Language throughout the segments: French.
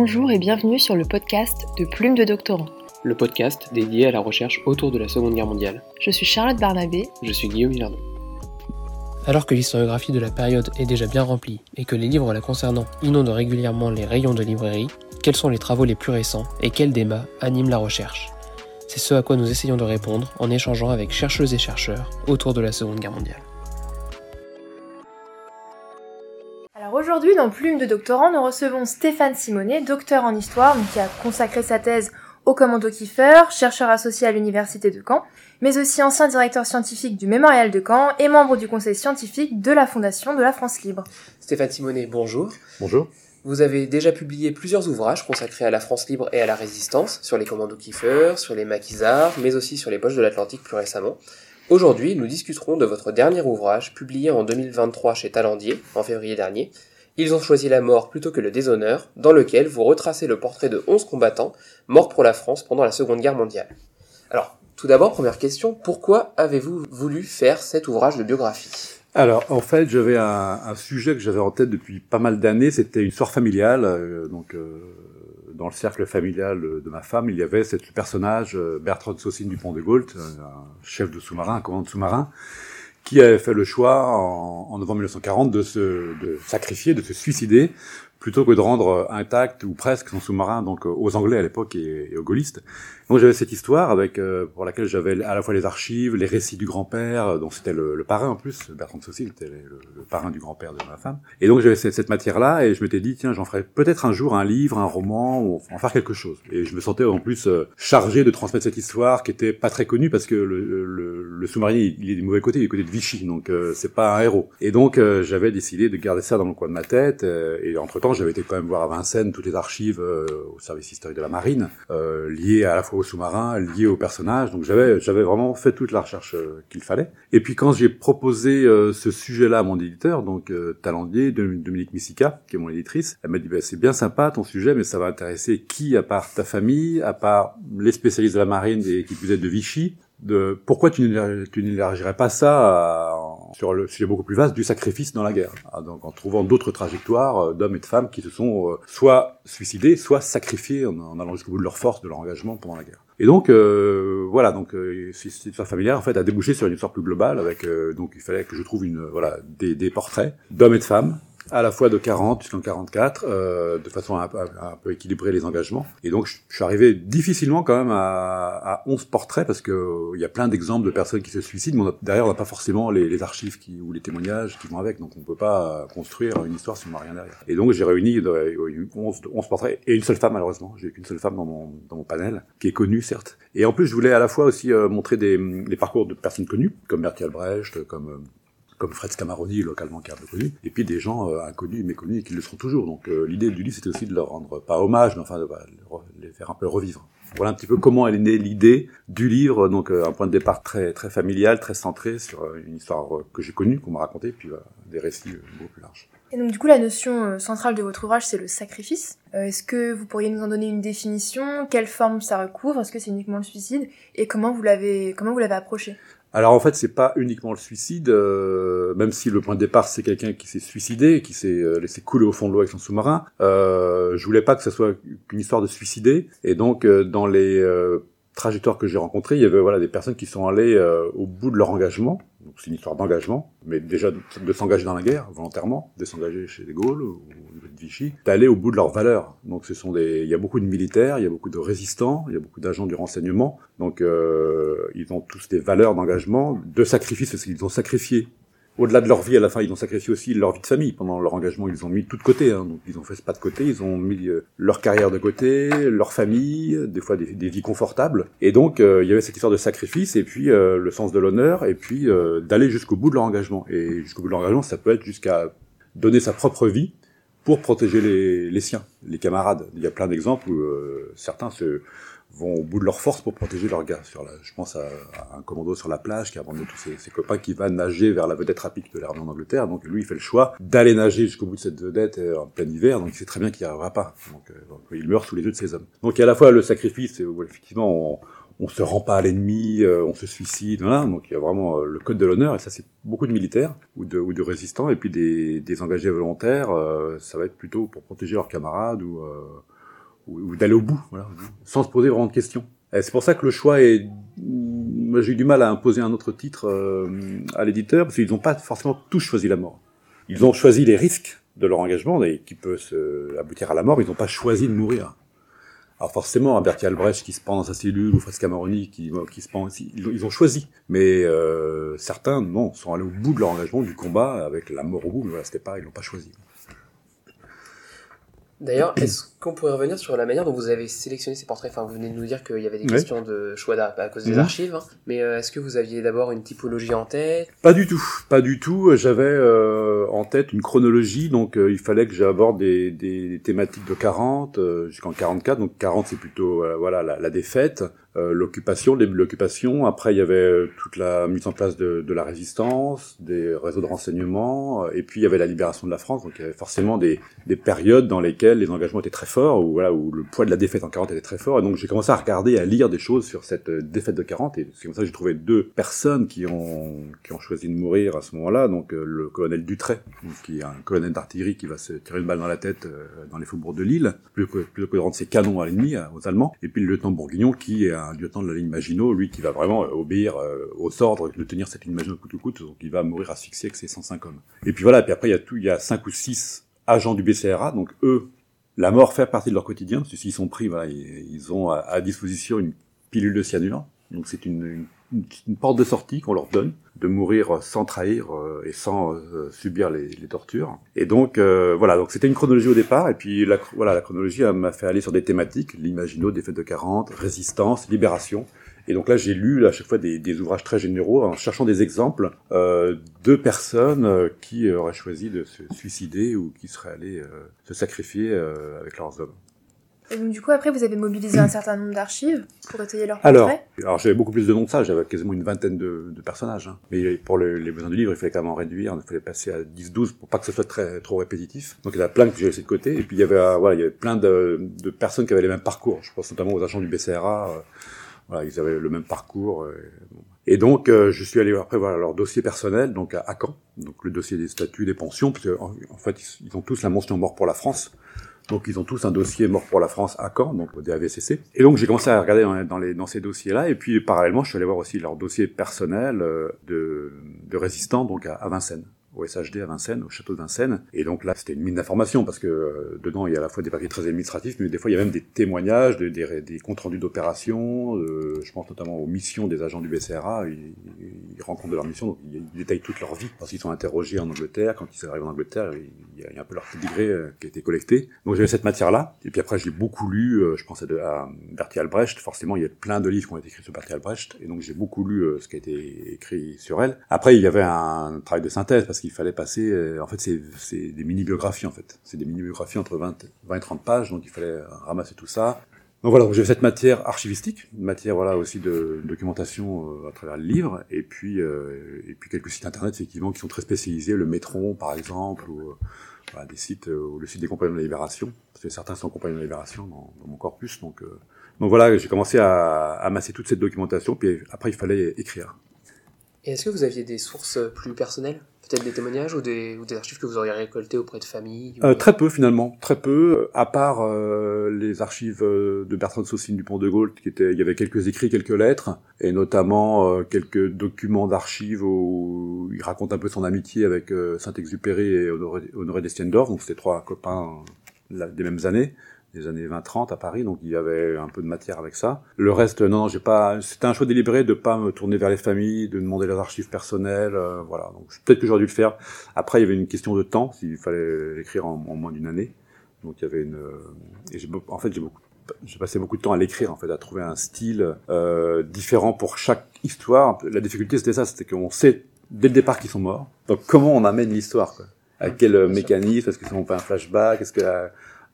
Bonjour et bienvenue sur le podcast de Plume de Doctorant. Le podcast dédié à la recherche autour de la Seconde Guerre mondiale. Je suis Charlotte Barnabé. Je suis Guillaume Hilardon. Alors que l'historiographie de la période est déjà bien remplie et que les livres la concernant inondent régulièrement les rayons de librairie, quels sont les travaux les plus récents et quels débats animent la recherche? C'est ce à quoi nous essayons de répondre en échangeant avec chercheuses et chercheurs autour de la Seconde Guerre mondiale. Aujourd'hui, dans Plume de doctorant, nous recevons Stéphane Simonet, docteur en histoire, qui a consacré sa thèse au commando Kiefer, chercheur associé à l'université de Caen, mais aussi ancien directeur scientifique du Mémorial de Caen et membre du conseil scientifique de la Fondation de la France libre. Stéphane Simonet, bonjour. Bonjour. Vous avez déjà publié plusieurs ouvrages consacrés à la France libre et à la résistance, sur les commandos Kiefer, sur les maquisards, mais aussi sur les poches de l'Atlantique plus récemment. Aujourd'hui, nous discuterons de votre dernier ouvrage, publié en 2023 chez Talendier, en février dernier. Ils ont choisi la mort plutôt que le déshonneur, dans lequel vous retracez le portrait de 11 combattants morts pour la France pendant la Seconde Guerre mondiale. Alors, tout d'abord, première question, pourquoi avez-vous voulu faire cet ouvrage de biographie? Alors, en fait, j'avais un, sujet que j'avais en tête depuis pas mal d'années. C'était une histoire familiale. Euh, donc, euh, dans le cercle familial de ma femme, il y avait ce personnage, euh, Bertrand Saucine du Pont de Gault, un chef de sous-marin, un commandant sous-marin, qui avait fait le choix en, novembre 1940 de se de sacrifier, de se suicider plutôt que de rendre intact ou presque son sous-marin donc aux Anglais à l'époque et, aux gaullistes. Donc j'avais cette histoire avec euh, pour laquelle j'avais à la fois les archives, les récits du grand-père, donc c'était le, le, parrain en plus, Bertrand de était le, le, parrain du grand-père de ma femme. Et donc j'avais cette, cette matière-là et je m'étais dit tiens j'en ferai peut-être un jour un livre, un roman, ou en faire quelque chose. Et je me sentais en plus euh, chargé de transmettre cette histoire qui était pas très connue parce que le, le sous-marinier il est du mauvais côté, il est du côté de Vichy, donc euh, c'est pas un héros. Et donc euh, j'avais décidé de garder ça dans le coin de ma tête. et entre temps j'avais été quand même voir à Vincennes toutes les archives au service historique de la marine liées à la fois au sous-marin lié au personnage. Donc j'avais j'avais vraiment fait toute la recherche euh, qu'il fallait. Et puis quand j'ai proposé euh, ce sujet-là à mon éditeur, donc euh, Talendier, Dominique Missica, qui est mon éditrice, elle m'a dit bah, c'est bien sympa ton sujet, mais ça va intéresser qui à part ta famille, à part les spécialistes de la marine et qui plus êtes de Vichy? De pourquoi tu n'élargirais pas ça à, sur le sujet beaucoup plus vaste du sacrifice dans la guerre. Ah, donc en trouvant d'autres trajectoires d'hommes et de femmes qui se sont soit suicidés, soit sacrifiés en, allant jusqu'au bout de leur force, de leur engagement pendant la guerre. Et donc euh, voilà, donc euh, cette histoire familiale en fait a débouché sur une histoire plus globale avec euh, donc il fallait que je trouve une voilà des, des portraits d'hommes et de femmes à la fois de 40 jusqu'en 44, euh, de façon à, à, un peu équilibrer les engagements. Et donc, je, suis arrivé difficilement quand même à, à 11 portraits, parce que euh, y a plein d'exemples de personnes qui se suicident, mais on a, derrière, on n'a pas forcément les, les, archives qui, ou les témoignages qui vont avec, donc on peut pas construire une histoire si on n'a rien derrière. Et donc, j'ai réuni 11, 11, portraits, et une seule femme, malheureusement. J'ai qu'une seule femme dans mon, dans mon panel, qui est connue, certes. Et en plus, je voulais à la fois aussi euh, montrer des, les parcours de personnes connues, comme Bertie Albrecht, comme euh, comme Fred Scamaroni, localement qui est un peu connu, et puis des gens euh, inconnus, méconnus, et qui le seront toujours. Donc euh, l'idée du livre, c'était aussi de leur rendre, pas hommage, mais enfin de bah, les faire un peu revivre. Voilà un petit peu comment elle est née l'idée du livre, donc euh, un point de départ très très familial, très centré sur une histoire que j'ai connue, qu'on m'a racontée, puis des récits beaucoup plus larges. Et donc du coup, la notion centrale de votre ouvrage, c'est le sacrifice. Est-ce que vous pourriez nous en donner une définition? Quelle forme ça recouvre? Est-ce que c'est uniquement le suicide? Et comment vous l'avez comment vous l'avez approché? Alors en fait, c'est pas uniquement le suicide, euh, même si le point de départ c'est quelqu'un qui s'est suicidé, qui s'est euh, laissé couler au fond de l'eau avec son sous-marin. Euh, je voulais pas que ce soit une histoire de suicider, et donc euh, dans les euh, trajectoires que j'ai rencontrées, il y avait voilà des personnes qui sont allées au bout de leur engagement. Donc c'est une histoire d'engagement, mais déjà de, de s'engager dans la guerre volontairement, de s'engager chez les Gaules ou de Vichy, d'aller au bout de leurs valeurs. Donc ce sont des, il y a beaucoup de militaires, il y a beaucoup de résistants, il y a beaucoup d'agents du renseignement. Donc euh, ils ont tous des valeurs d'engagement, de sacrifice parce qu'ils ont sacrifié au-delà de leur vie, à la fin, ils ont sacrifié aussi leur vie de famille. Pendant leur engagement, ils ont mis tout de côté. Hein. Donc, ils ont fait ce pas de côté. Ils ont mis euh, leur carrière de côté, leur famille, des fois des, vies confortables. Et donc, euh, il y avait cette histoire de sacrifice, et puis le sens de l'honneur, et puis d'aller jusqu'au bout de leur engagement. Et jusqu'au bout de leur engagement, ça peut être jusqu'à donner sa propre vie pour protéger les, les siens, les camarades. Il y a plein d'exemples où certains se vont au bout de leur force pour protéger leurs gars. Sur la, je pense à, à, un commando sur la plage qui a abandonné tous ses, ses, copains qui va nager vers la vedette rapide de l'armée en Angleterre. Donc lui, il fait le choix d'aller nager jusqu'au bout de cette vedette euh, en plein hiver. Donc il sait très bien qu'il n'y arrivera pas. Donc, euh, il meurt sous les yeux de ses hommes. Donc il y a à la fois le sacrifice, où effectivement on, on se rend pas à l'ennemi, euh, on se suicide, voilà. Donc il y a vraiment euh, le code de l'honneur, et ça c'est beaucoup de militaires ou de, ou de résistants, et puis des, des engagés volontaires, euh, ça va être plutôt pour protéger leurs camarades ou ou, d'aller au bout, voilà, sans se poser vraiment de questions. C'est pour ça que le choix est. Moi, j'ai eu du mal à imposer un autre titre euh, à l'éditeur parce qu'ils n'ont pas forcément tous choisi la mort. Ils ont choisi les risques de leur engagement et qui peut se aboutir à la mort, ils n'ont pas choisi de mourir. Alors forcément, un Albrecht qui se prend dans sa cellule ou Fritz Cameroni qui, qui se prend aussi, ils, ont choisi. Mais euh, certains, non, sont allés au bout de leur engagement du combat avec la mort au bout, mais voilà, c'était pas, ils l'ont pas choisi. D'ailleurs, est-ce qu'on pourrait revenir sur la manière dont vous avez sélectionné ces portraits? Enfin, vous venez de nous dire qu'il y avait des questions de choix à cause des mhm. archives, hein. mais euh, est-ce que vous aviez d'abord une typologie en tête? Pas du tout, pas du tout. J'avais euh, en tête une chronologie, donc euh, il fallait que j'aborde des, des, thématiques de 40 jusqu'en 44. Donc 40, c'est plutôt voilà la, la défaite. Euh, l'occupation, début de l'occupation. Après, il y avait euh, toute la mise en place de, de, la résistance, des réseaux de renseignement, euh, et puis il y avait la libération de la France. Donc il y avait forcément des, des périodes dans lesquelles les engagements étaient très forts, ou voilà, où le poids de la défaite en 40 était très fort. Et donc j'ai commencé à regarder, à lire des choses sur cette défaite de 40, et c'est comme ça que j'ai trouvé deux personnes qui ont qui ont choisi de mourir à ce moment-là. Donc le colonel Dutray, qui est un colonel d'artillerie qui va se tirer une balle dans la tête dans les faubourgs de Lille, plutôt que, de rendre ses canons à l'ennemi, aux Allemands. Et puis le lieutenant Bourguignon, qui est un lieutenant de la ligne Maginot, lui qui va vraiment euh, obéir euh, aux ordres de tenir cette ligne Maginot coûte que coûte, donc il va mourir asphyxié avec ses 105 hommes. Et puis voilà, puis après il y a tout, il y a cinq ou six agents du BCRA, donc eux, la mort fait partie de leur quotidien, parce que s'ils sont pris, ils, ont à, disposition une pilule de cyanure, donc c'est une une, porte de sortie qu'on leur donne, de mourir sans trahir euh, et sans euh, subir les, les, tortures. Et donc euh, voilà, donc c'était une chronologie au départ, et puis la, voilà, la chronologie m'a fait aller sur des thématiques, l'imagino, des fêtes de 40, résistance, libération. Et donc là, j'ai lu à chaque fois des, des, ouvrages très généraux en cherchant des exemples euh, de personnes qui auraient choisi de se suicider ou qui seraient allées se sacrifier avec leurs hommes. Et donc, du coup, après, vous avez mobilisé un certain nombre d'archives pour étayer leurs portraits Alors, alors j'avais beaucoup plus de noms que ça, j'avais quasiment une vingtaine de, de personnages. Hein. Mais pour les besoins du livre, il fallait quand même en réduire, il fallait passer à 10-12 pour pas que ce soit très trop répétitif. Donc il y en a plein que j'ai laissé de côté, et puis il y avait, euh, voilà, il y avait plein de, de, personnes qui avaient les mêmes parcours. Je pense notamment aux agents du BCRA, euh, voilà, ils avaient le même parcours. Euh, et donc, je suis allé après voir leur dossier personnel, donc à, Caen, donc le dossier des statuts, des pensions, parce qu'en en, fait, ils, ils, ont tous la mention mort pour la France. Donc ils ont tous un dossier mort pour la France à Caen, donc au DAVCC. Et donc j'ai commencé à regarder dans, ces dossiers-là, et puis parallèlement je suis allé voir aussi leur dossier personnel euh, de, de résistants donc à, à Vincennes au SHD à Vincennes, au château de Vincennes. Et donc là, c'était une mine d'informations parce que euh, dedans, il y a à la fois des papiers très administratifs, mais des fois, il y a même des témoignages, des, des, comptes rendus d'opérations. Euh, je pense notamment aux missions des agents du BCRA. Ils, ils rencontrent de leur mission, donc ils, détaillent toute leur vie. Parce qu'ils sont interrogés en Angleterre, quand ils arrivent en Angleterre, il y a, un peu leur pédigré euh, qui a été collecté. Donc j'avais cette matière-là. Et puis après, j'ai beaucoup lu, je pensais à Bertie Albrecht. Forcément, il y a plein de livres qui ont été écrits sur Bertie Albrecht. Et donc j'ai beaucoup lu ce qui a été écrit sur elle. Après, il y avait un travail de synthèse parce qu'il il fallait passer. Euh, en fait, c'est des mini-biographies, en fait. C'est des mini-biographies entre 20, 20 et 30 pages, donc il fallait ramasser tout ça. Donc voilà, j'ai cette matière archivistique, une matière voilà aussi de documentation euh, à travers le livre, et puis euh, et puis quelques sites internet effectivement qui sont très spécialisés, le Métron par exemple, ou des sites ou le site des compagnons de la Libération, parce que certains sont compagnons de la Libération dans, mon corpus, donc donc voilà, j'ai commencé à, à amasser toute cette documentation, puis après il fallait écrire. Et est-ce que vous aviez des sources plus personnelles Peut-être des témoignages ou des, archives que vous auriez récoltées auprès de familles euh, Très peu finalement, très peu, à part euh, les archives euh, de Bertrand Saucine du Pont de Gaulle, qui était, il y avait quelques écrits, quelques lettres, et notamment euh, quelques documents d'archives où il raconte un peu son amitié avec Saint-Exupéry et Honoré, Honoré Destiendorf, donc c'était trois copains des mêmes années des années 20-30 à Paris, donc il y avait un peu de matière avec ça. Le reste, non, non j'ai pas. C'était un choix délibéré de pas me tourner vers les familles, de demander leurs archives personnelles, euh, voilà. Donc peut-être que j'aurais dû le faire. Après, il y avait une question de temps, s'il fallait l'écrire en, moins d'une année. Donc il y avait une. Euh, et en fait, j'ai beaucoup j'ai passé beaucoup de temps à l'écrire en fait, à trouver un style euh, différent pour chaque histoire. La difficulté c'était ça, c'était qu'on sait dès le départ qu'ils sont morts. Donc comment on amène l'histoire quoi? À quel mécanisme? Est-ce que c'est pas un flashback? Est-ce que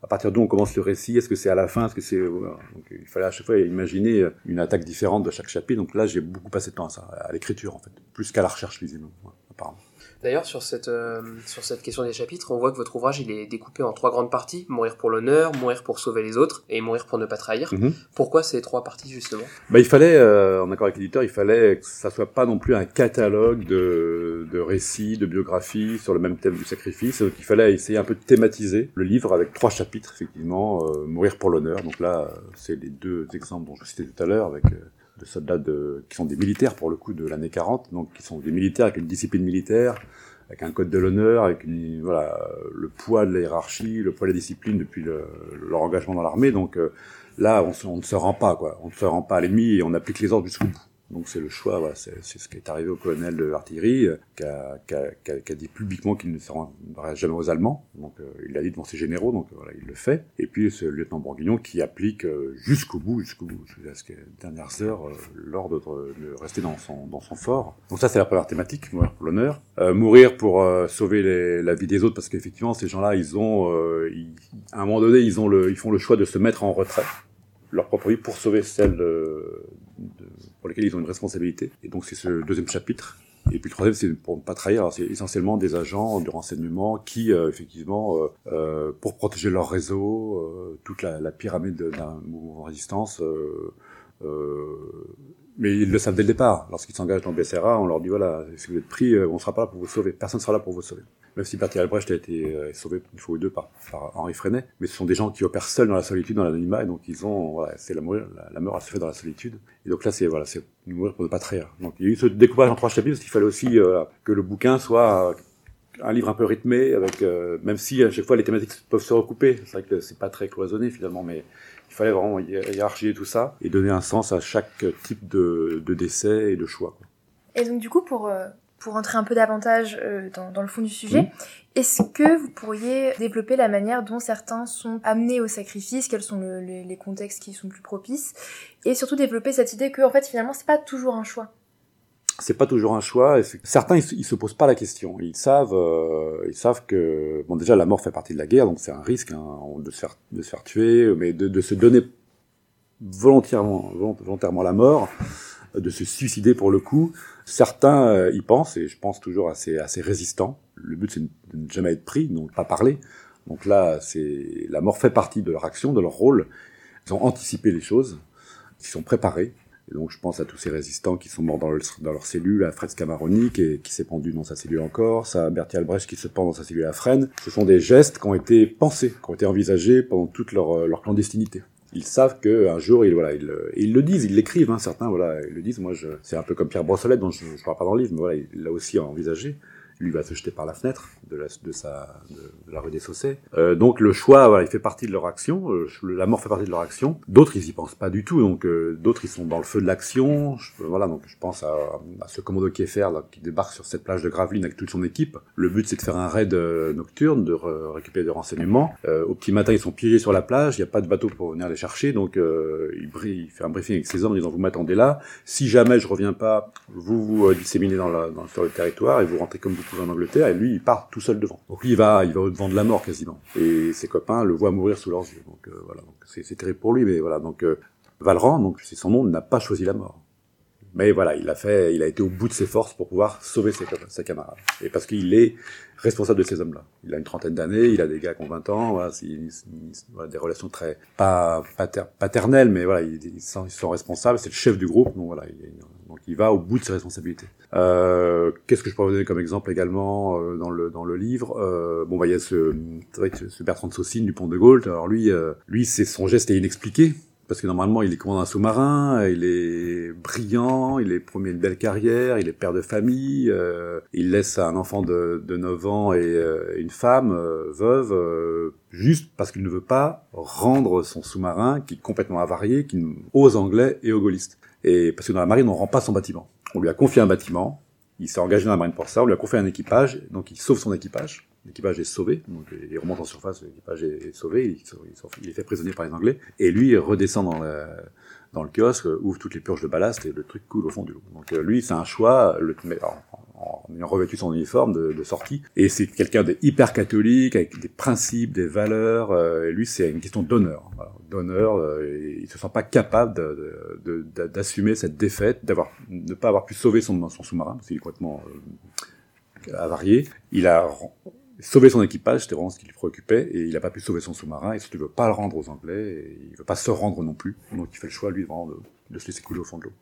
à partir d'où on commence le récit Est-ce que c'est à la fin Est-ce que c'est donc il fallait à chaque fois imaginer une attaque différente de chaque chapitre. Donc là, j'ai beaucoup passé de temps à ça, à l'écriture en fait, plus qu'à la recherche visiblement, apparemment. D'ailleurs, sur cette, euh, sur cette question des chapitres, on voit que votre ouvrage il est découpé en trois grandes parties mourir pour l'honneur, mourir pour sauver les autres et mourir pour ne pas trahir. Mhm. Pourquoi ces trois parties justement? Bah, il fallait, euh, en accord avec l'éditeur, il fallait que ça soit pas non plus un catalogue de, de récits, de biographies sur le même thème du sacrifice. Donc, il fallait essayer un peu de thématiser le livre avec trois chapitres, effectivement, euh, mourir pour l'honneur. Donc là, c'est les deux exemples dont je citais tout à l'heure avec de soldats de, qui sont des militaires pour le coup de l'année 40, donc qui sont des militaires avec une discipline militaire, avec un code de l'honneur, avec voilà le poids de la hiérarchie, le poids de la discipline depuis le, leur engagement dans l'armée. Donc euh, là, on, se- on ne se rend pas quoi, on ne se rend pas à l'ennemi et on applique les ordres jusqu'au bout. Donc c'est le choix, voilà, c'est ce qui est arrivé au colonel de l'artillerie, euh, qui, a, dit publiquement qu'il ne se rendra jamais aux Allemands. Donc euh, il l'a dit devant ses généraux, donc euh, voilà, il le fait. Et puis c'est le lieutenant Bourguignon qui applique jusqu'au bout, jusqu'au bout, jusqu'à les dernières heures, l'ordre de, rester dans son, dans son fort. Donc ça c'est la première thématique, mourir pour l'honneur. Mourir pour sauver la vie des autres, parce qu'effectivement ces gens-là, ils ont, à un moment donné, ils, ont le, ils font le choix de se mettre en retrait leur propre vie pour sauver celle de- pour lesquelles ils ont une responsabilité. Et donc c'est ce deuxième chapitre. Et puis le troisième, c'est pour ne pas trahir. C'est essentiellement des agents de renseignement qui, euh, effectivement, euh, euh, pour protéger leur réseau, toute la, pyramide de- d'un mouvement de résistance, mais ils le savent dès le départ. Lorsqu'ils s'engagent dans BCRA, on leur dit voilà, si vous êtes pris, euh, on ne sera pas là pour vous sauver. Personne ne sera là pour vous sauver. Même si Bertie Albrecht a été euh, sauvé une fois ou deux par, Henri Freinet, mais ce sont des gens qui opèrent seuls dans la solitude, dans l'anonymat, et donc ils ont, voilà, c'est la la, la mort, elle se fait dans la solitude. Et donc là, c'est voilà, c'est mourir pour ne pas trahir. Donc il y a eu ce découpage en trois chapitres, parce qu'il fallait aussi euh, que le bouquin soit un livre un peu rythmé, avec même si à chaque fois les thématiques peuvent se recouper. C'est vrai que c'est pas très cloisonné finalement, mais il fallait vraiment hi- hiérarchiser tout ça et donner un sens à chaque type de, de décès et de choix. quoi. Et donc du coup, pour, euh, pour entrer un peu davantage euh, dans, dans le fond du sujet, est-ce que vous pourriez développer la manière dont certains sont amenés au sacrifice, quels sont le- les, les contextes qui sont plus propices, et surtout développer cette idée que en fait finalement c'est pas toujours un choix? C'est pas toujours un choix. Certains, ils, ils se posent pas la question. Ils savent, euh, ils savent que bon, déjà la mort fait partie de la guerre, donc c'est un risque hein, de se faire, de se faire tuer, mais de, de se donner volontairement, volont- volontairement la mort, de se suicider pour le coup. Certains euh, y pensent, et je pense toujours à ces résistants. Le but, c'est de ne jamais être pris, donc pas parler. Donc là, c'est la mort fait partie de leur action, de leur rôle. Ils ont anticipé les choses, ils sont préparés. Donc je pense à tous ces résistants qui sont morts dans, le- dans leur cellule, à Fred Scamaroni qui, qui s'est pendu dans sa cellule en Corse, à Bertie Albrecht qui se pend dans sa cellule à Fresnes. Ce sont des gestes qui ont été pensés, qui ont été envisagés pendant toute leur, euh, clandestinité. Ils savent que un jour, ils, voilà, ils, euh, ils le disent, ils l'écrivent, hein, certains, voilà, ils le disent. Moi, c'est un peu comme Pierre Brossolette, dont je ne parle pas dans le livre, mais voilà, il l'a aussi envisagé. Lui va se jeter par la fenêtre de la, rue des Saussets. Euh, donc le choix, il fait partie de leur action. euh, la mort fait partie de leur action. D'autres, ils y pensent pas du tout. Donc euh, d'autres, ils sont dans le feu de l'action. Voilà, donc je pense à, ce commando Kieffer là, qui débarque sur cette plage de Gravelines avec toute son équipe. Le but, c'est de faire un raid nocturne, de re- récupérer des renseignements. Au petit matin, ils sont piégés sur la plage. Il n'y a pas de bateau pour venir les chercher. Donc il, il fait un briefing avec ses hommes en disant vous m'attendez là. Si jamais je reviens pas, vous vous disséminez dans, sur le territoire et vous rentrez comme vous en Angleterre. Et lui, il part tout seul devant. Donc lui, il va, il va au devant de la mort quasiment. Et ses copains le voient mourir sous leurs yeux. Donc euh, voilà, c'est terrible pour lui, mais voilà. Donc euh, Valran, donc c'est son nom, n'a pas choisi la mort. Mais voilà, il a fait, il a été au bout de ses forces pour pouvoir sauver ses, ses camarades. Et parce qu'il est responsable de ces hommes-là. Il a une trentaine d'années, il a des gars qui ont 20 ans, voilà, voilà, des relations très, pas pater- paternelles, mais voilà, ils, ils sont, ils sont responsables, c'est le chef du groupe, donc voilà, il, donc il va au bout de ses responsabilités. Euh, Qu'est-ce que je pourrais vous donner comme exemple également euh, dans le dans le livre? Euh, Bon, bah il y a ce, vrai que ce Bertrand de Saucine du Pont de Gaulle. Alors lui, euh, lui, c'est son geste est inexpliqué parce que normalement il est commandant d'un sous-marin, il est brillant, il est premier une belle carrière, il est père de famille, euh, il laisse un enfant de, de 9 ans et euh, une femme euh, veuve euh, juste parce qu'il ne veut pas rendre son sous-marin qui est complètement avarié, qui aux Anglais et aux gaullistes. Et parce que dans la marine on rend pas son bâtiment. On lui a confié un bâtiment, il s'est engagé dans la marine pour ça, on lui a confié un équipage, donc il sauve son équipage. L'équipage est sauvé, donc il remonte en surface, l'équipage est sauvé, il, est fait prisonnier par les Anglais, et lui il redescend dans le, dans le kiosque, ouvre toutes les purges de ballast et le truc coule au fond de l'eau. Donc euh, lui c'est un choix, en, ayant revêtu son uniforme de, de sortie, et c'est quelqu'un de hyper catholique, avec des principes, des valeurs, euh, et lui c'est une question d'honneur, d'honneur, euh, il se sent pas capable de- de- de- d'assumer cette défaite, d'avoir ne pas avoir pu sauver son, son sous-marin, parce qu'il est complètement euh, avarié. Il a sauvé son équipage, c'était vraiment ce qui lui préoccupait, et il n'a pas pu sauver son sous-marin, et surtout il veut pas le rendre aux Anglais, et il veut pas se rendre non plus. Donc il fait le choix, lui, vraiment, de, de se laisser couler au fond de l'eau.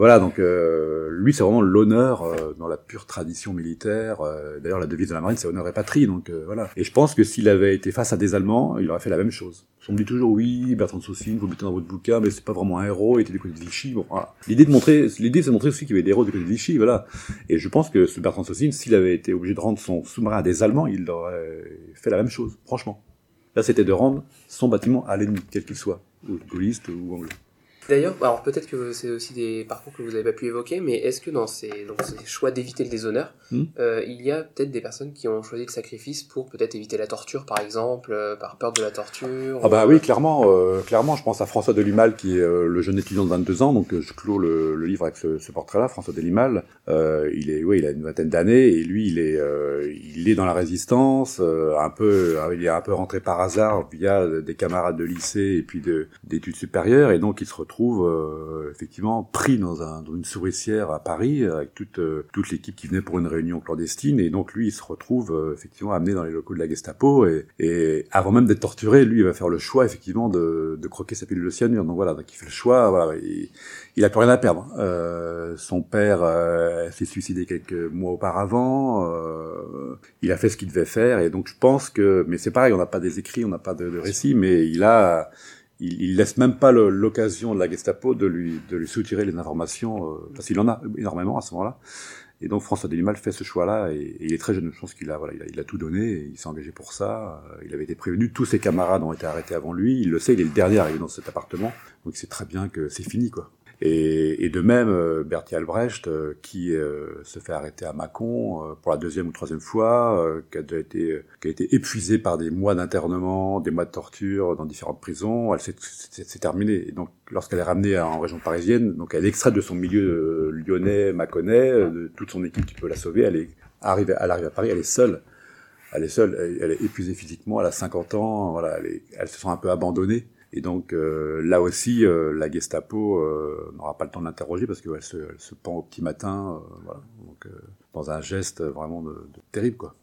Voilà, donc euh, lui, c'est vraiment l'honneur euh, dans la pure tradition militaire. Euh, D'ailleurs, la devise de la marine, c'est honneur et patrie. Donc voilà. Et je pense que s'il avait été face à des Allemands, il aurait fait la même chose. On me dit toujours oui, Bertrand de Saucine, vous mettez dans votre bouquin, mais c'est pas vraiment un héros, il était du côté de Vichy. Bon. L'idée de montrer, l'idée, c'est de montrer aussi qu'il y avait des héros du côté de Vichy, voilà. Et je pense que ce Bertrand de Saucine, s'il avait été obligé de rendre son sous-marin à des Allemands, il aurait fait la même chose, franchement. Là, c'était de rendre son bâtiment à l'ennemi, quel qu'il soit, ou gaulliste ou anglais. D'ailleurs, alors peut-être que c'est aussi des parcours que vous n'avez pas pu évoquer, mais est-ce que dans ces, dans ces choix d'éviter le déshonneur, Hmm. euh, il y a peut-être des personnes qui ont choisi le sacrifice pour peut-être éviter la torture, par exemple, euh, par peur de la torture Ah bah oui, clairement, euh, clairement, je pense à François Delimal qui est le jeune étudiant de 22 ans, donc je clôt le, le livre avec ce, ce portrait-là, François Delimal. Euh, il est, oui, il a une vingtaine d'années et lui, il est, il est dans la résistance, un peu, il est un peu rentré par hasard via des camarades de lycée et puis de- d'études supérieures, et donc il se retrouve euh, effectivement pris dans, un, dans une souricière à Paris avec toute euh, toute l'équipe qui venait pour une réunion clandestine, et donc lui, il se retrouve euh, effectivement amené dans les locaux de la Gestapo, et, et avant même d'être torturé, lui, il va faire le choix effectivement de, de croquer sa pilule de cyanure. Donc voilà, donc il fait le choix. Voilà, il, il a plus rien à perdre. Euh, son père euh, s'est suicidé quelques mois auparavant. euh, il a fait ce qu'il devait faire, et donc je pense que, mais c'est pareil, on n'a pas des écrits, on n'a pas de, de récits, mais il a il, il laisse même pas l'occasion de la Gestapo de lui de lui soutirer les informations euh, parce qu'il en a énormément à ce moment-là. Et donc François Delimal fait ce choix-là et, il est très jeune. Je pense qu'il a voilà, il a, il a tout donné, il s'est engagé pour ça. Euh, Il avait été prévenu, tous ses camarades ont été arrêtés avant lui. Il le sait, il est le dernier arrivé dans cet appartement, donc il sait très bien que c'est fini quoi. Et, et de même, euh, Bertie Albrecht, euh, qui euh, se fait arrêter à Mâcon euh, pour la deuxième ou troisième fois, euh, qui, a déjà été, qui a été épuisé par des mois d'internement, des mois de torture dans différentes prisons, elle s'est- c'est c'est terminé. Et donc, lorsqu'elle est ramenée en région parisienne, donc elle est extraite de son milieu euh, lyonnais, mâconnais, euh, de toute son équipe qui peut la sauver, elle est arrivée, elle arrive à Paris, elle est seule. Elle est seule, elle, elle est épuisée physiquement, elle a 50 ans, voilà, elle, est, elle se sent un peu abandonnée. Et donc euh, là aussi, euh, la Gestapo euh, n'aura pas le temps de l'interroger parce qu'elle se, se pend au petit matin, voilà, donc dans un geste vraiment de, de terrible quoi.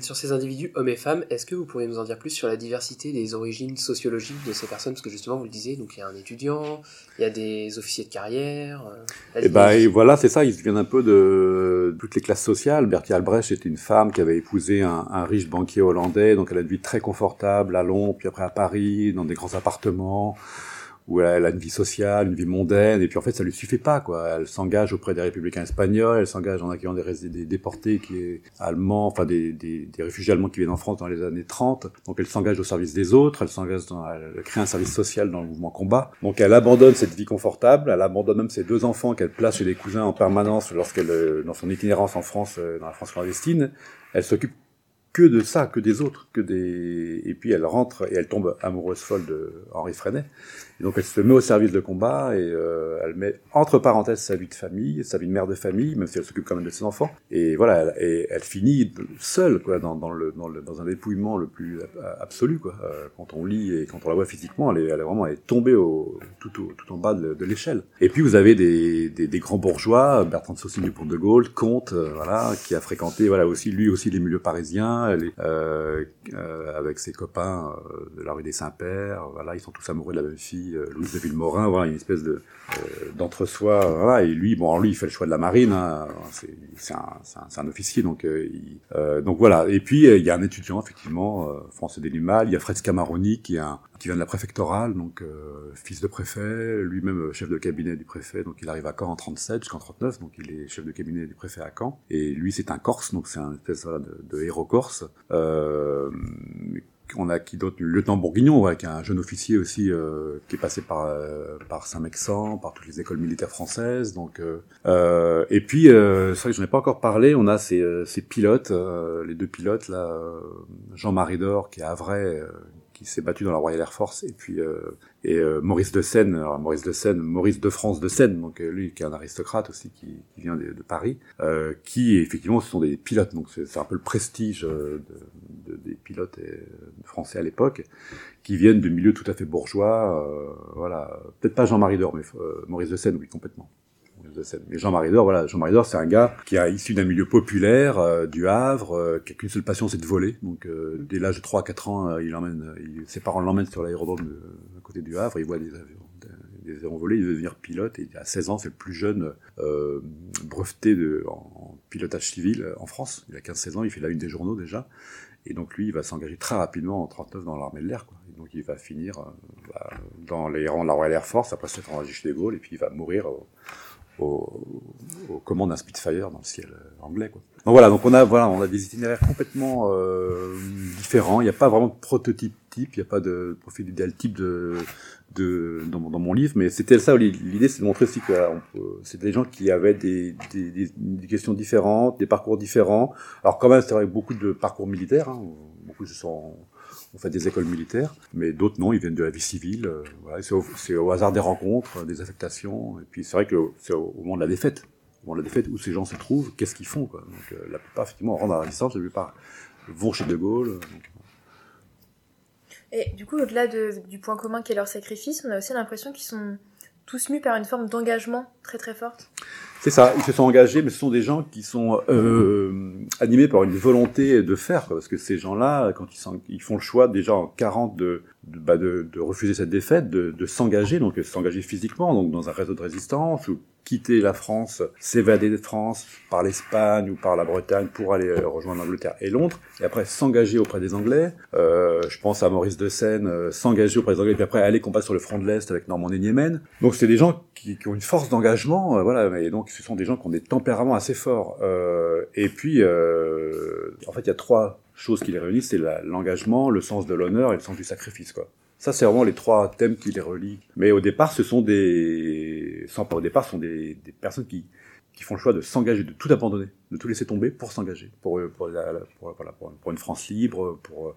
Sur ces individus, hommes et femmes, est-ce que vous pourriez nous en dire plus sur la diversité des origines sociologiques de ces personnes? Parce que justement, vous le disiez, donc il y a un étudiant, il y a des officiers de carrière. euh, la Et ben et voilà, c'est ça, ils viennent un peu de toutes les classes sociales. Bertie Albrecht était une femme qui avait épousé un, un riche banquier hollandais, donc elle a une vie très confortable à Londres, puis après à Paris, dans des grands appartements, où elle a une vie sociale, une vie mondaine, et puis en fait ça lui suffit pas, quoi. Elle s'engage auprès des républicains espagnols, elle s'engage en accueillant des, déportés qui est allemands, enfin des, des, des réfugiés allemands qui viennent en France dans les années 30. Donc elle s'engage au service des autres, elle s'engage dans, elle crée un service social dans le mouvement combat. Donc elle abandonne cette vie confortable, elle abandonne même ses deux enfants qu'elle place chez des cousins en permanence lorsqu'elle, euh, dans son itinérance en France, euh, dans la France clandestine. Elle s'occupe que de ça, que des autres, que des, et puis elle rentre et elle tombe amoureuse folle de Henri Freinet. Donc elle se met au service de combat et euh, elle met entre parenthèses sa vie de famille, sa vie de mère de famille, même si elle s'occupe quand même de ses enfants. Et voilà, elle, et elle finit seule quoi dans, dans le, dans le dans un dépouillement le plus absolu quoi. Euh, quand on lit et quand on la voit physiquement, elle est, elle est vraiment elle est tombée au, tout, au, tout en bas de, l'échelle. Et puis vous avez des, des, des grands bourgeois, Bertrand de Saussine du Pont de Gaulle, comte, euh, voilà, qui a fréquenté voilà aussi lui aussi les milieux parisiens, est, euh, euh, avec ses copains de la rue des Saints-Pères, voilà, ils sont tous amoureux de la même fille euh, Louise de Villemorin, voilà, une espèce de euh, d'entre-soi, voilà, et lui, bon, lui, il fait le choix de la marine, hein, c'est un, officier, donc euh, euh, donc voilà. Et puis euh, il y a un étudiant effectivement, euh, François Delimal, il y a Fred Scamaroni qui est un, qui vient de la préfectorale, donc euh, fils de préfet, lui-même euh, chef de cabinet du préfet, donc il arrive à Caen en 37 jusqu'en 39, donc il est chef de cabinet du préfet à Caen. Et lui c'est un Corse, donc c'est un espèce de héros corse. Euh, on a qui d'autre Le lieutenant Bourguignon, ouais, qui est un jeune officier aussi, euh, qui est passé par euh, par Saint-Mexan, par toutes les écoles militaires françaises. Donc, euh, euh, et puis, euh, c'est vrai que j'en ai pas encore parlé. On a ces, euh, ces pilotes, les deux pilotes là, Jean-Marie Dor, qui est à euh, qui s'est battu dans la Royal Air Force, et puis euh, et euh, Maurice de Seine, alors Maurice de Seine, Maurice de France de Seine, donc euh, lui qui est un aristocrate aussi, qui, qui vient de, Paris, qui effectivement ce sont des pilotes, donc c'est un peu le prestige de, de- des pilotes français à l'époque, qui viennent de milieux tout à fait bourgeois, voilà, peut-être pas Jean-Marie Dor, mais Maurice de Seine, oui complètement. Mais Jean-Marie Dor, voilà, Jean-Marie c'est un gars qui est issu d'un milieu populaire, euh, du Havre, euh, qui a qu'une seule passion, c'est de voler. Donc, euh, dès l'âge de 3 à 4 ans, il il, ses parents l'emmènent sur l'aérodrome à côté du Havre, il voit des avions, des, avions volés, il veut devenir pilote, et à 16 ans, c'est le plus jeune breveté de, en, pilotage civil en France. Il a 15-16 ans, il fait la une des journaux déjà. Et donc lui, il va s'engager très rapidement en 39 dans l'armée de l'air. Donc il va finir bah, dans les rangs de la Royal Air Force, après s'être engagé chez De Gaulle, et puis il va mourir au, au commandes d'un Spitfire dans le ciel euh, anglais. Quoi. Donc voilà, donc on a voilà, on a des itinéraires complètement euh, différents. Il n'y a pas vraiment de prototype type, il n'y a pas de profil idéal type de, de dans, dans mon livre, mais c'était ça l'idée, c'est de montrer aussi que c'est des gens qui avaient des, des, des, des, questions différentes, des parcours différents. Alors quand même, c'est vrai beaucoup de parcours militaires, hein, beaucoup se sont on fait des écoles militaires, mais d'autres non, ils viennent de la vie civile. Euh, c'est, au, hasard des rencontres, des affectations, et puis c'est vrai que c'est au, moment de la défaite, au moment de la défaite où ces gens se trouvent, qu'est-ce qu'ils font euh, la plupart effectivement rentrent à la résistance, la plupart vont chez De Gaulle. Et du coup, au-delà de, du point commun qui est leur sacrifice, on a aussi l'impression qu'ils sont tous mus par une forme d'engagement très très forte. C'est ça, ils se sont engagés, mais ce sont des gens qui sont euh, animés par une volonté de faire, parce que ces gens-là, quand ils, font le choix déjà en 40 de, de, bah de, de refuser cette défaite, de, de s'engager, donc s'engager physiquement, donc dans un réseau de résistance, ou quitter la France, s'évader de France par l'Espagne ou par la Bretagne pour aller rejoindre l'Angleterre et Londres, et après s'engager auprès des Anglais. Euh, je pense à Maurice de Seine, euh, s'engager auprès des Anglais, puis après aller combattre sur le front de l'Est avec Normandie Niemen. Donc c'est des gens qui, ont une force d'engagement, euh, voilà, et donc ce sont des gens qui ont des tempéraments assez forts. Euh, et puis, euh, en fait, il y a trois choses qui les réunissent, c'est l'engagement, le sens de l'honneur et le sens du sacrifice, quoi. Ça, c'est vraiment les trois thèmes qui les relient. Mais au départ, ce sont des, sans au départ, ce sont des, personnes qui, qui font le choix de s'engager, de tout abandonner, de tout laisser tomber pour s'engager, pour, pour, pour, pour, une France libre, pour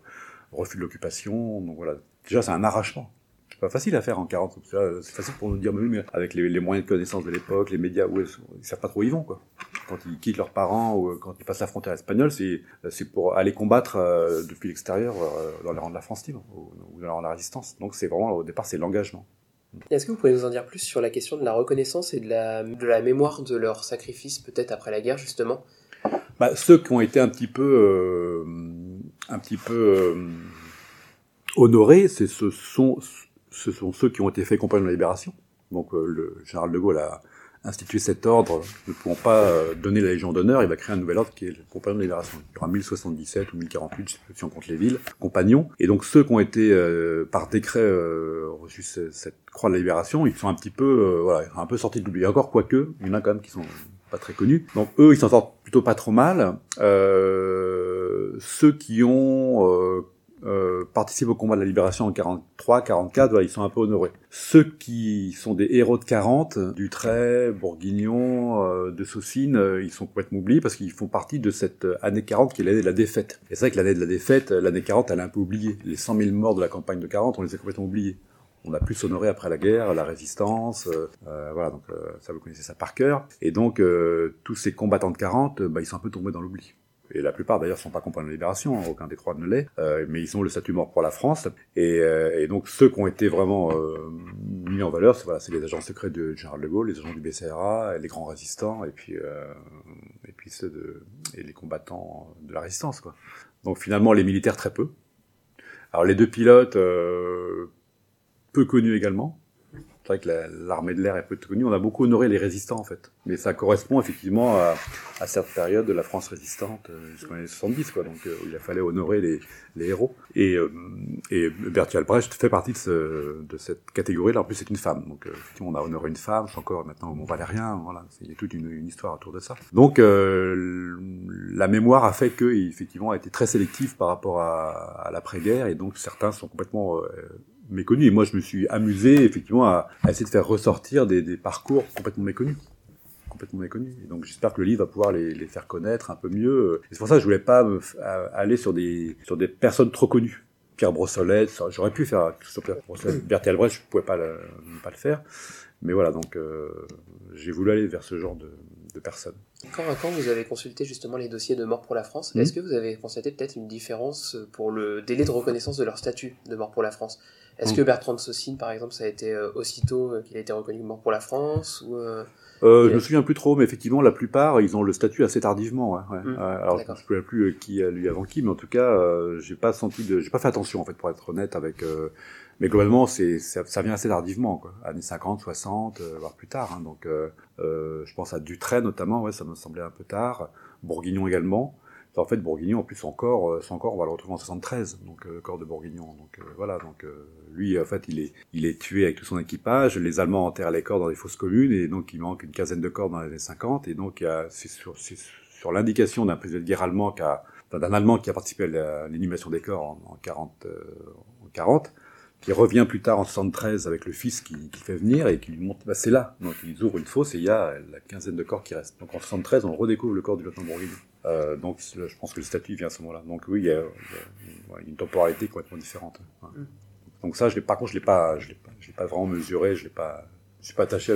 refus de l'occupation. Donc voilà, déjà, c'est un arrachement. C'est pas facile à faire en 40. C'est facile pour nous dire, mais avec les, moyens de connaissance de l'époque, les médias, ils, ils savent pas trop où ils vont, quoi. Quand ils quittent leurs parents ou quand ils passent la frontière espagnole, c'est c'est pour aller combattre euh, depuis l'extérieur euh, dans les rangs de la France libre ou, ou dans les rangs de la résistance. Donc c'est vraiment au départ c'est l'engagement. Est-ce que vous pouvez nous en dire plus sur la question de la reconnaissance et de la, de la mémoire de leur sacrifice, peut-être après la guerre, justement? Bah, Ceux qui ont été un petit peu, euh, un petit peu euh, honorés, c'est ce sont, ce sont ceux qui ont été faits compagnon de la libération. Donc euh, le général de Gaulle a institué cet ordre, ne pouvant pas euh, donner la Légion d'honneur, il va créer un nouvel ordre qui est le compagnon de libération. Il y aura 1077 ou 1048, je sais plus si on compte les villes, compagnons. Et donc ceux qui ont été euh, par décret euh, reçus cette croix de la libération, ils sont un petit peu, euh, voilà, un peu sortis de l'oubli. Encore quoique, il y en a quand même qui sont pas très connus. Donc eux, ils s'en sortent plutôt pas trop mal. Euh, ceux qui ont euh, euh, participent au combat de la libération en 43, 44, voilà, ils sont un peu honorés. Ceux qui sont des héros de 40, Dutray, Bourguignon, euh, de Saucine, euh, ils sont complètement oubliés parce qu'ils font partie de cette année 40 qui est l'année de la défaite. Et c'est vrai que l'année de la défaite, l'année 40, elle est un peu oubliée. Les 100 000 morts de la campagne de 40, on les a complètement oubliés. On a plus honoré après la guerre, la résistance, euh, voilà, donc ça vous connaissez ça par cœur. Et donc tous ces combattants de 40, bah, ils sont un peu tombés dans l'oubli et la plupart d'ailleurs sont pas compagnons de libération, hein, aucun des trois ne l'est, euh, mais ils ont le statut mort pour la France, et, euh, donc ceux qui ont été vraiment euh, mis en valeur, c'est les agents secrets de général de Gaulle, les agents du BCRA, les grands résistants, et puis et puis ceux de et les combattants de la résistance, quoi. Donc finalement les militaires très peu. Alors les deux pilotes peu connus également, vrai que l'armée de l'air est peu connue. On a beaucoup honoré les résistants, en fait. Mais ça correspond effectivement à, à cette période de la France résistante, euh, jusqu'aux années 70, quoi. Donc, euh, il a fallu honorer les, héros. Et, euh, et Bertie Albrecht fait partie de, ce, de cette catégorie-là. En plus, c'est une femme. Donc, euh, effectivement, on a honoré une femme. C'est encore maintenant au Mont-Valérien. Voilà. Il y a toute une, histoire autour de ça. Donc, la mémoire a fait que, effectivement, a été très sélective par rapport à l'après-guerre. Et donc, certains sont complètement méconnus. Et moi, je me suis amusé effectivement à, à essayer de faire ressortir des, des, parcours complètement méconnus. Complètement méconnus. Et donc, j'espère que le livre va pouvoir les, les, faire connaître un peu mieux. C'est pour ça que je voulais pas me, aller sur des, sur des personnes trop connues. Pierre Brossolette, j'aurais pu faire sur Pierre Brossolette. Bertie Albrecht, je pouvais pas le, pas le faire. Mais voilà, donc euh, j'ai voulu aller vers ce genre de, de personnes. Quand, quand vous avez consulté justement les dossiers de mort pour la France, est-ce que vous avez constaté peut-être une différence pour le délai de reconnaissance de leur statut de mort pour la France? Est-ce Mhm. que Bertrand de Saucine, par exemple, ça a été euh, aussitôt euh, qu'il a été reconnu mort pour la France ou, euh, Euh, je me souviens plus trop, mais effectivement, la plupart, ils ont le statut assez tardivement. Ouais, ouais. Mm, alors, je ne me souviens plus qui a lu avant qui, mais en tout cas, euh, j'ai pas senti de, j'ai pas fait attention en fait, pour être honnête avec. euh, mais globalement, c'est ça, ça vient assez tardivement, quoi. Années 50, 60, euh, voire plus tard. Hein, donc, je pense à Dutray notamment. Ouais, ça me semblait un peu tard. Bourguignon également. En fait, Bourguignon, en plus, son corps, euh, son corps, on va le retrouver en 73, donc euh, le corps de Bourguignon. Donc euh, voilà, donc euh, lui, en fait, il est, il est tué avec tout son équipage. Les Allemands enterrent les corps dans des fosses communes, et donc il manque une quinzaine de corps dans les années 50. Et donc, c'est sur, sur l'indication d'un président de guerre allemand, qui a, d'un Allemand qui a participé à l'inhumation des corps en, en 40, euh, en 40, qui revient plus tard en 73 avec le fils qui, qui fait venir et qui lui montre, bah, c'est là. Donc ils ouvrent une fosse et il y a la quinzaine de corps qui restent. Donc en 73, on redécouvre le corps du lieutenant Bourguignon. Euh, donc je pense que le statut vient à ce moment-là. Donc oui, il y a, il y a- ouais, une temporalité complètement différente. Ouais. Mm. Donc ça, je l'ai, par contre, je l'ai pas, je l'ai pas, je l'ai pas vraiment mesuré. Je l'ai pas, je suis pas attaché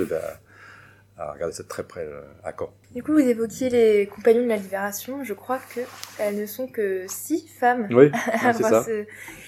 à, à regarder ça de très près euh, à quand. Du coup, vous évoquiez les compagnons de la Libération. Je crois que elles ne sont que six femmes Oui, à c'est avoir ça. ce-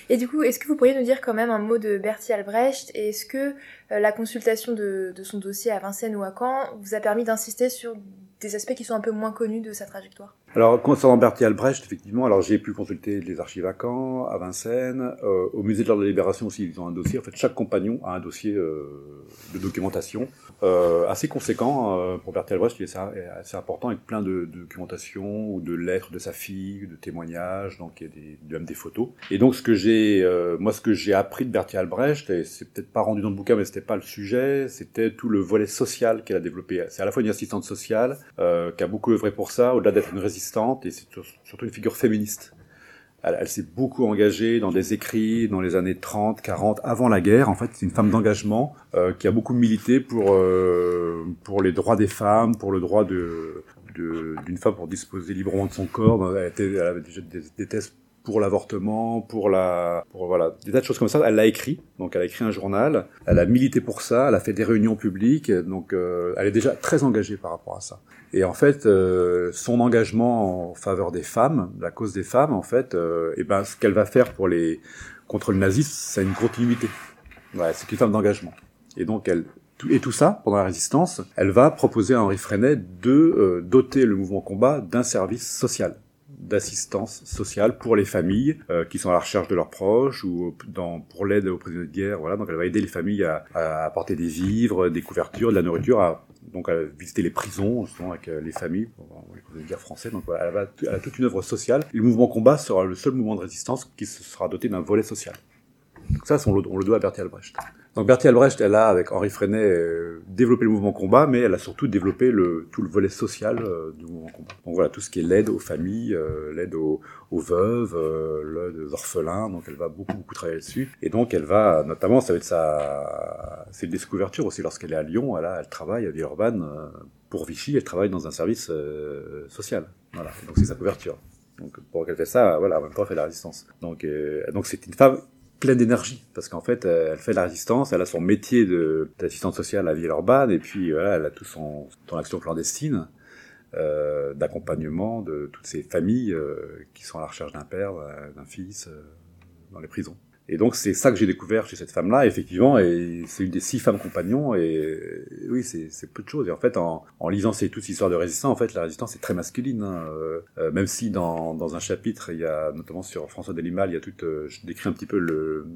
Et du coup, est-ce que vous pourriez nous dire quand même un mot de Bertie Albrecht? Et est-ce que euh, la consultation de, de son dossier à Vincennes ou à Caen vous a permis d'insister sur des aspects qui sont un peu moins connus de sa trajectoire? Alors, concernant Bertie Albrecht, effectivement, alors j'ai pu consulter les archives à à Vincennes, euh, au musée de l'Ordre de la Libération aussi, ils ont un dossier. En fait, chaque compagnon a un dossier euh, de documentation euh, assez conséquent euh, pour Bertie Albrecht, qui est assez, important, avec plein de, de documentation ou de lettres de sa fille, de témoignages, donc il y a des, même des photos. Et donc, ce que j'ai, euh, moi, ce que j'ai appris de Bertie Albrecht, et c'est peut-être pas rendu dans le bouquin, mais c'était pas le sujet, c'était tout le volet social qu'elle a développé. C'est à la fois une assistante sociale, euh, qui a beaucoup œuvré pour ça, au-delà d'être une et c'est sur- surtout une figure féministe. Elle, s'est beaucoup engagée dans des écrits dans les années 30, 40, avant la guerre. En fait, c'est une femme d'engagement euh, qui a beaucoup milité pour euh, pour les droits des femmes, pour le droit de d'une femme pour disposer librement de son corps. Elle avait déjà des, des thèses pour l'avortement, pour la, pour voilà, des tas de choses comme ça. Elle l'a écrit, donc elle a écrit un journal. Elle a milité pour ça. Elle a fait des réunions publiques, donc euh, elle est déjà très engagée par rapport à ça. Et en fait, euh, son engagement en faveur des femmes, la cause des femmes, en fait, euh, et ben ce qu'elle va faire pour les contre le nazisme, c'est une continuité. Ouais, c'est une femme d'engagement. Et donc elle et tout ça, pendant la résistance, elle va proposer à Henri Freinet de euh, doter le mouvement combat d'un service social d'assistance sociale pour les familles euh, qui sont à la recherche de leurs proches ou pour l'aide aux prisonniers de guerre. Voilà, donc elle va aider les familles à, apporter des vivres, des couvertures, de la nourriture, à, donc à visiter les prisons justement avec euh, les familles, les prisonniers de guerre français. Donc voilà, elle, va, elle a toute une œuvre sociale. Le mouvement combat sera le seul mouvement de résistance qui se sera doté d'un volet social. Donc ça, on le, on le doit à Bertie Albrecht. Donc Bertie Albrecht, elle a, avec Henri Freinet, euh, développé le mouvement combat, mais elle a surtout développé le, tout le volet social euh, du mouvement combat. Donc voilà, tout ce qui est l'aide aux familles, euh, l'aide aux, aux veuves, euh, l'aide aux orphelins, donc elle va beaucoup, beaucoup travailler dessus. Et donc elle va, notamment, ça va être sa... C'est une des couvertures aussi, lorsqu'elle est à Lyon, elle, a, elle travaille à Villeurbanne, pour Vichy, elle travaille dans un service social. Voilà, donc c'est sa couverture. Donc pour qu'elle fait ça, voilà, en même temps elle fait la résistance. Donc euh, donc c'est une femme pleine d'énergie parce qu'en fait euh, elle fait la résistance, elle a son métier d'assistante sociale à Villeurbanne et puis elle a tout son action clandestine euh, d'accompagnement de toutes ces familles euh, qui sont à la recherche d'un père, d'un- fils dans les prisons. Et donc c'est ça que j'ai découvert chez cette femme-là, effectivement, et c'est une des six femmes compagnons, et oui, c'est peu de choses. Et en fait, en, lisant ces toutes ces histoires de résistance, en fait, la résistance est très masculine. hein. Euh, euh, même si dans, un chapitre, il y a notamment sur François Delimal, il y a tout, euh, je décris un petit peu le,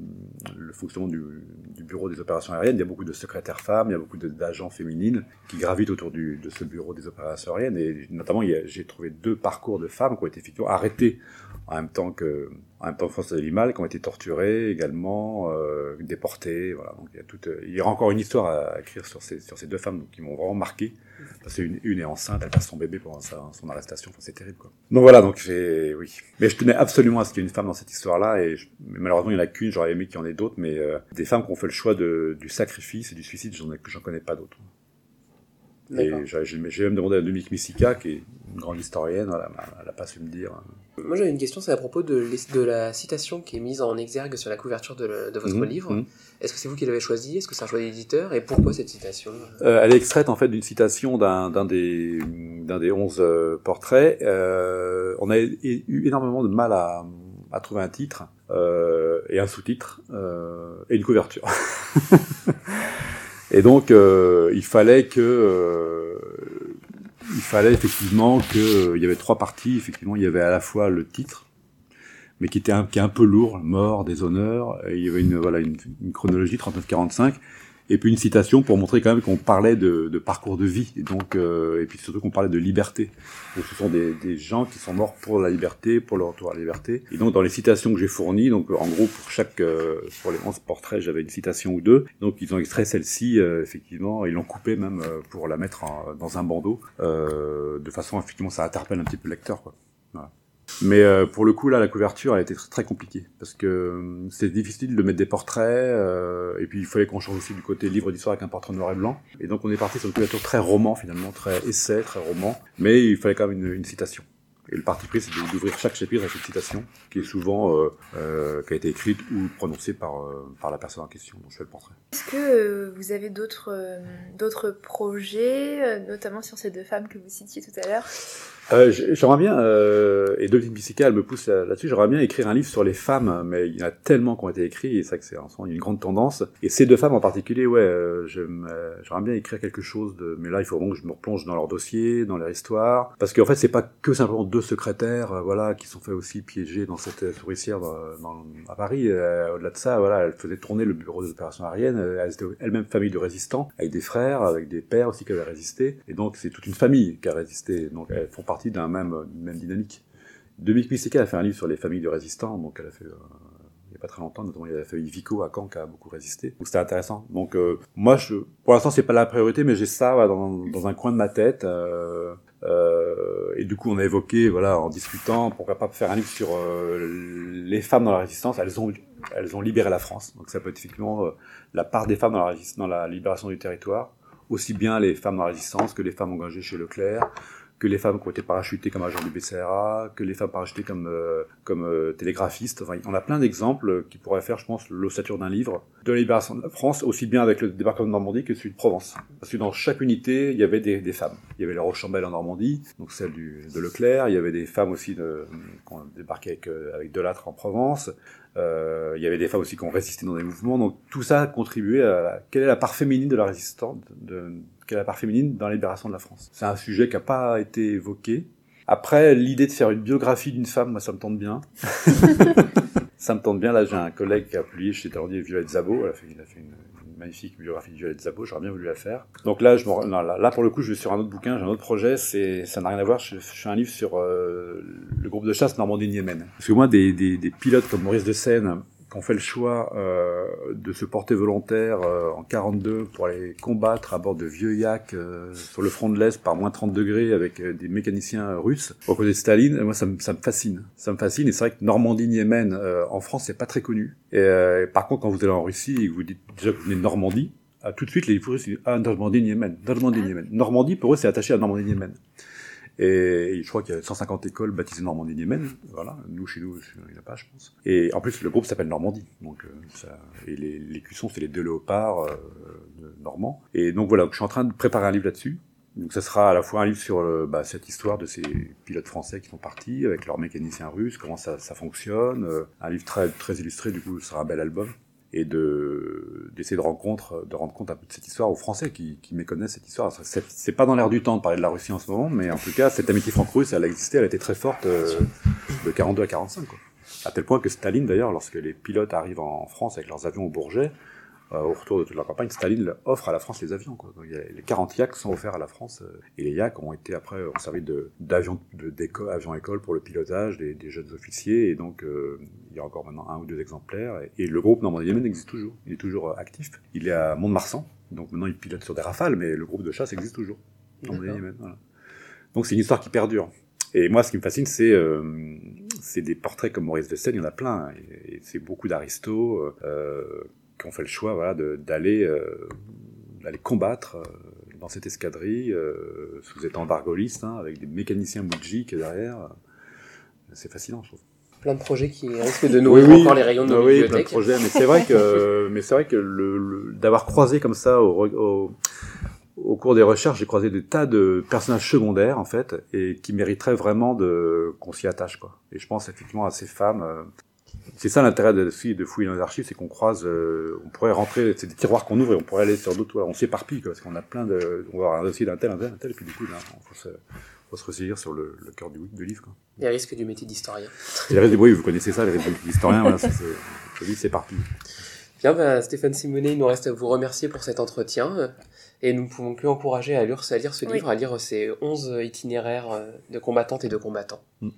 fonctionnement du, bureau des opérations aériennes. Il y a beaucoup de secrétaires femmes, il y a beaucoup d'agents féminines qui gravitent autour de ce bureau des opérations aériennes. Et notamment, j'ai trouvé deux parcours de femmes qui ont été effectivement arrêtées en même temps que en même temps François Delimal, qui ont été torturées également, euh, déportées. Voilà. Donc il y a toute, il y aura encore une histoire à écrire sur ces sur ces deux femmes donc, qui m'ont vraiment marqué. Parce qu'une une est enceinte, elle passe son bébé pendant sa, son arrestation. Enfin, c'est terrible, quoi. Donc voilà, donc j'ai, oui. Mais je tenais absolument à ce qu'il y ait une femme dans cette histoire-là, et je- mais malheureusement, il n'y en a qu'une. J'aurais aimé qu'il y en ait d'autres, mais euh, des femmes qui ont fait le choix de, du sacrifice et du suicide, j'en j'en connais pas d'autres. Et j'ai même demandé à Dominique Missica, qui est une grande historienne, elle n'a pas su me dire. Moi j'avais une question, c'est à propos de, de, la citation qui est mise en exergue sur la couverture de, votre mhm, livre. Mhm. Est-ce que c'est vous qui l'avez choisie Est-ce que c'est un choix d'éditeur? Et pourquoi cette citation? Euh, Elle est extraite en fait d'une citation d'un des, des 11 euh, portraits. Euh, on a eu énormément de mal à, à trouver un titre euh, et un sous-titre et une couverture. et donc euh, il fallait que il fallait effectivement que il y avait trois parties. Effectivement, il y avait à la fois le titre, mais qui était un, qui est un peu lourd, mort, des honneurs. Et il y avait une voilà une, une chronologie 39-45 et puis une citation pour montrer quand même qu'on parlait de, de, parcours de vie, et donc euh, et puis surtout qu'on parlait de liberté. Donc ce sont des, des, gens qui sont morts pour la liberté, pour leur retour à la liberté. Et donc dans les citations que j'ai fournies, donc en gros pour chaque euh, pour les 11 portraits, j'avais une citation ou deux. Donc ils ont extrait celle-ci euh, effectivement, ils l'ont coupée même euh, pour la mettre dans un bandeau, de façon effectivement ça interpelle un petit peu le lecteur quoi. Mais euh, pour le coup, là, la couverture, elle était très, compliquée parce que euh, c'est difficile de mettre des portraits euh, et puis il fallait qu'on change aussi du côté livre d'histoire avec un portrait noir et blanc. Et donc on est parti sur une couverture très roman finalement, très essai, très roman, mais il fallait quand même une, citation. Et le parti pris, c'est d'ouvrir chaque chapitre avec une citation qui est souvent euh, qui a été écrite ou prononcée par par la personne en question dont je fais le portrait. Est-ce que vous avez d'autres d'autres projets, notamment sur ces deux femmes que vous citiez tout à l'heure? Euh, j'aimerais bien, euh, et Dominique Bissica, elle me pousse là-dessus, j'aimerais bien écrire un livre sur les femmes, mais il y en a tellement qui ont été écrits, et c'est que c'est une grande tendance. Et ces deux femmes en particulier, ouais, euh, j'aimerais bien écrire quelque chose de, mais là, il faut vraiment que je me replonge dans leur dossier, dans leur histoire, parce qu'en fait, c'est pas que simplement deux secrétaires, euh, voilà, qui sont fait aussi piéger dans cette souricière dans, à Paris. Euh, au-delà de ça, voilà, elle faisait tourner le bureau des opérations aériennes, elle était elle-même famille de résistants, avec des frères, avec des pères aussi qui avaient résisté, et donc c'est toute une famille qui a résisté, donc elles font partie d'un même, même dynamique. Dominique Missica a fait un livre sur les familles de résistants, donc elle a fait, euh, il n'y a pas très longtemps, notamment il y a la famille Vico à Caen qui a beaucoup résisté, donc c'était intéressant. Donc euh, moi, je, pour l'instant, c'est pas la priorité, mais j'ai ça dans, un coin de ma tête. Euh, et du coup, on a évoqué, voilà, en discutant, pourquoi pas faire un livre sur les femmes dans la résistance. Elles ont, elles ont libéré la France, donc ça peut être effectivement la part des femmes dans la, dans la libération du territoire, aussi bien les femmes dans la résistance que les femmes engagées chez Leclerc, que les femmes qui ont été parachutées comme agents du BCRA, que les femmes parachutées comme euh, comme euh, télégraphistes. Enfin, on a plein d'exemples qui pourraient faire, je pense, l'ossature d'un livre de la libération de la France, aussi bien avec le débarquement de Normandie que celui de Provence. Parce que dans chaque unité, il y avait des, des femmes. Il y avait la Rochambelle en Normandie, donc celle du, de Leclerc. Il y avait des femmes aussi de, qui ont débarqué avec, euh, avec Delattre en Provence. Euh, il y avait des femmes aussi qui ont résisté dans des mouvements. Donc tout ça a contribué à quelle est la part féminine de la résistance, de, la part féminine dans la libération de la France. C'est un sujet qui n'a pas été évoqué. Après, l'idée de faire une biographie d'une femme, moi, ça me tente bien. ça me tente bien. Là, j'ai un collègue qui a publié chez Talandier Violette Zabo. Il a fait, il a fait une, magnifique biographie de Violette Zabo. J'aurais bien voulu la faire. Donc là, je me, là, là, pour le coup, je vais sur un autre bouquin, j'ai un autre projet. C'est, ça n'a rien à voir. Je, fais un livre sur euh, le groupe de chasse Normandie-Yémen. Parce que moi, des, des, des pilotes comme Maurice de Seine, qu'on fait le choix euh, de se porter volontaire euh, en 42 pour aller combattre à bord de vieux yaks euh, sur le front de l'Est par moins 30 degrés avec euh, des mécaniciens russes aux côtés de Staline, moi ça me, ça me fascine. Ça me fascine et c'est vrai que Normandie-Yémen en France c'est pas très connu. Et par contre quand vous allez en Russie et que vous dites déjà que vous venez de Normandie, tout de suite les Russes disent ah Normandie-Yémen, Normandie-Yémen. Normandie pour eux c'est attaché à Normandie-Yémen. Et je crois qu'il y a 150 écoles baptisées Normandie Niemen. Voilà, nous chez nous, il n'y a pas, je pense. Et en plus, le groupe s'appelle Normandie. Donc, euh, ça, et les, cuissons, c'est les deux léopards euh, normands. Et donc voilà, je suis en train de préparer un livre là-dessus. Donc ça sera à la fois un livre sur euh, bah, cette histoire de ces pilotes français qui sont partis avec leurs mécaniciens russes, comment ça, ça fonctionne. Euh, un livre très très illustré, du coup, ce sera un bel album et de d'essayer de rencontre de rendre compte un peu de cette histoire aux Français qui, qui méconnaissent cette histoire. C'est pas dans l'air du temps de parler de la Russie en ce moment, mais en tout cas cette amitié franco-russe, elle a existé, elle a été très forte euh, de 42 à 45. Quoi. À tel point que Staline d'ailleurs, lorsque les pilotes arrivent en France avec leurs avions au Bourget, au retour de toute la campagne, Staline offre à la France les avions. Quoi. Donc, les 40 Yak sont offerts à la France euh, et les Yak ont été après ont servi d'avions d'école, avions école pour le pilotage des, des jeunes officiers et donc euh, il y a encore maintenant un ou deux exemplaires et, le groupe Normandie Yémen existe toujours. Il est toujours actif. Il est à Mont-de-Marsan, donc maintenant il pilote sur des rafales, mais le groupe de chasse existe toujours. Normandie Yémen. Voilà. Donc c'est une histoire qui perdure. Et moi, ce qui me fascine, c'est euh, des portraits comme Maurice de Seine, il y en a plein, et, et c'est beaucoup d'aristos euh, qui ont fait le choix voilà, d'aller euh, d'aller combattre euh, dans cette escadrille, euh, sous étant d'argoliste, hein, avec des mécaniciens boudjiques derrière. C'est fascinant, je trouve. Plein de projets qui risquent de nourrir encore les rayons de nos oui, bibliothèques. plein de projets, mais c'est vrai que, mais c'est vrai que le, le- d'avoir croisé comme ça au, au, au cours des recherches, j'ai croisé des tas de personnages secondaires en fait, et qui mériteraient vraiment de qu'on s'y attache quoi. Et je pense effectivement à ces femmes. C'est ça l'intérêt de, fouiller dans les archives, c'est qu'on croise, euh, on pourrait rentrer, c'est des tiroirs qu'on ouvre et on pourrait aller sur d'autres, on s'éparpille parce qu'on a plein de, on va avoir un dossier d'un tel, un tel, un tel, et puis du coup, là, on faut se, faut se ressaisir sur le, le cœur du, du livre. Quoi. Les risques du métier d'historien. Les restes- oui, vous connaissez ça, les restes d'historiens, voilà, c'est, c'est, le livre s'éparpille. Bien, bah, Stéphane Simonet, il nous reste à vous remercier pour cet entretien. euh, Et nous ne pouvons que encourager à lire, à lire ce Oui. livre, à lire ces 11 itinéraires euh, de combattantes et de combattants. Mm.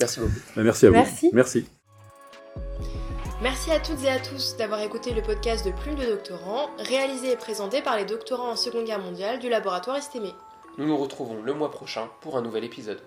Merci beaucoup. Ben, Merci à vous. Merci. Merci. Merci à toutes et à tous d'avoir écouté le podcast de Plume de Doctorants, réalisé et présenté par les doctorants en Seconde Guerre mondiale du laboratoire Estémé. Nous nous retrouvons le mois prochain pour un nouvel épisode.